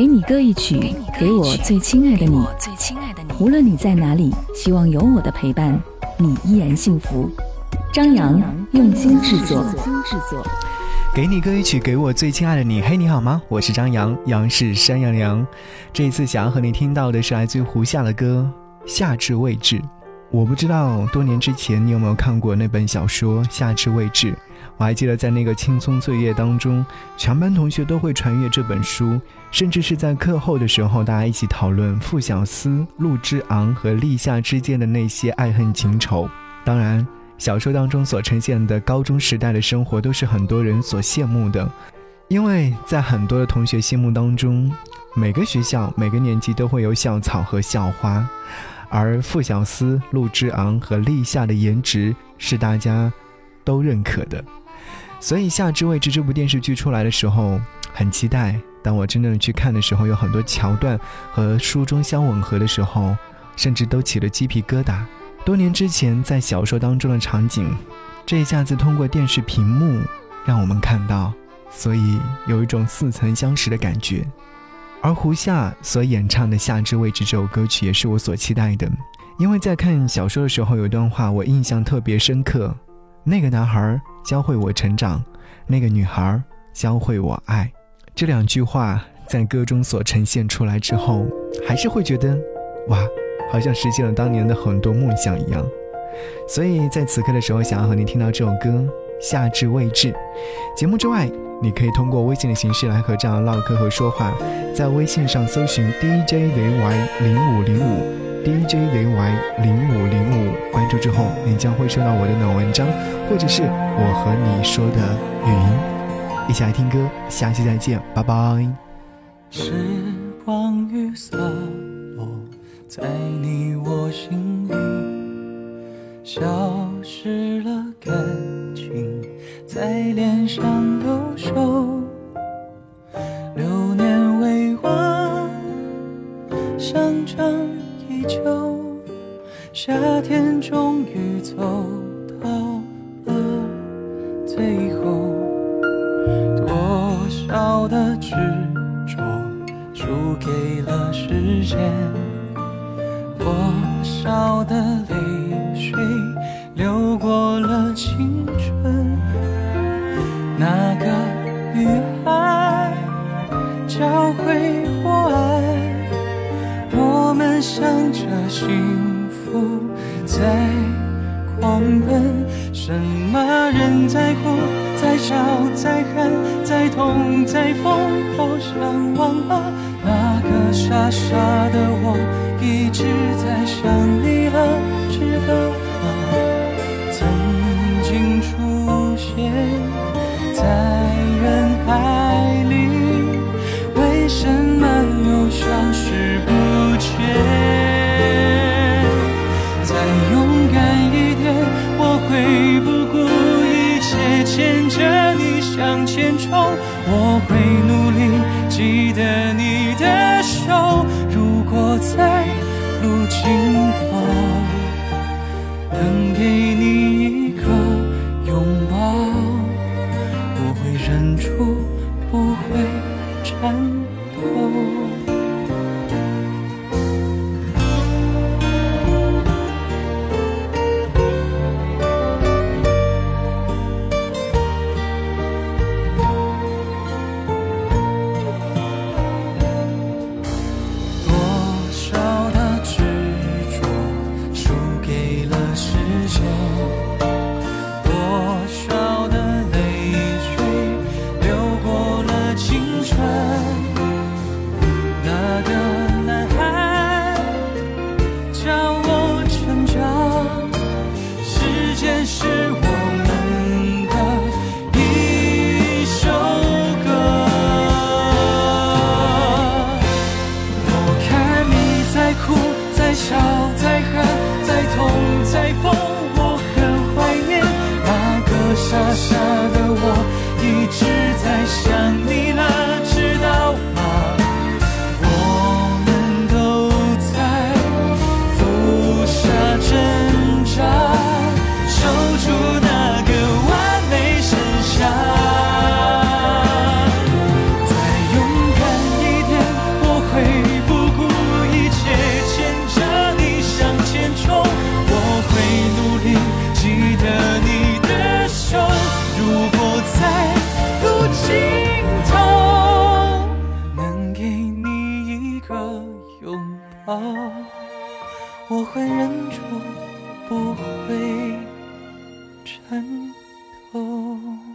给你歌一曲，给我最亲爱的你。无论你在哪里，希望有我的陪伴，你依然幸福。张扬用心制作。给你歌一曲，给我最亲爱的你。嘿，你好吗？我是张扬，杨是山羊羊。这一次想要和你听到的是来自于胡夏的歌《夏至未至》。我不知道多年之前你有没有看过那本小说《夏至未至》。我还记得在那个青葱岁月当中，全班同学都会传阅这本书，甚至是在课后的时候，大家一起讨论傅小司、陆之昂和立夏之间的那些爱恨情仇。当然。小说当中所呈现的高中时代的生活，都是很多人所羡慕的，因为在很多的同学心目当中，每个学校每个年级都会有校草和校花，而傅小司、陆之昂和立夏的颜值是大家都认可的，所以《夏之未至》这部电视剧出来的时候，很期待。当我真正去看的时候，有很多桥段和书中相吻合的时候，甚至都起了鸡皮疙瘩。多年之前，在小说当中的场景，这一下子通过电视屏幕让我们看到，所以有一种似曾相识的感觉。而胡夏所演唱的《夏至未至》这首歌曲，也是我所期待的。因为在看小说的时候，有一段话我印象特别深刻：那个男孩教会我成长，那个女孩教会我爱。这两句话在歌中所呈现出来之后，还是会觉得，哇！好像实现了当年的很多梦想一样，所以在此刻的时候，想要和你听到这首歌《夏至未至》。节目之外，你可以通过微信的形式来和这样唠嗑和说话，在微信上搜寻 DJZY 零五零五 DJZY 零五零五，关注之后，你将会收到我的暖文章，或者是我和你说的语音。一起来听歌，下期再见，拜拜。时光雨洒落。在你我心里，消失了感情，在脸上留守。流年未完，香樟依旧。夏天终于走到了最后，多少的执着输给了时间。那个女孩教会我爱，我们向着幸福在狂奔。什么人在哭，在笑，在喊，在痛，在疯，好想忘了那个傻傻的我。一直在想你了，值得吗？曾经出现在人海里，为什么又消失不见？再勇敢一点，我会不顾一切牵着你向前冲。我会努力记得你的手。如果在路尽头能给你深处，不会颤抖。我会忍住不会颤抖。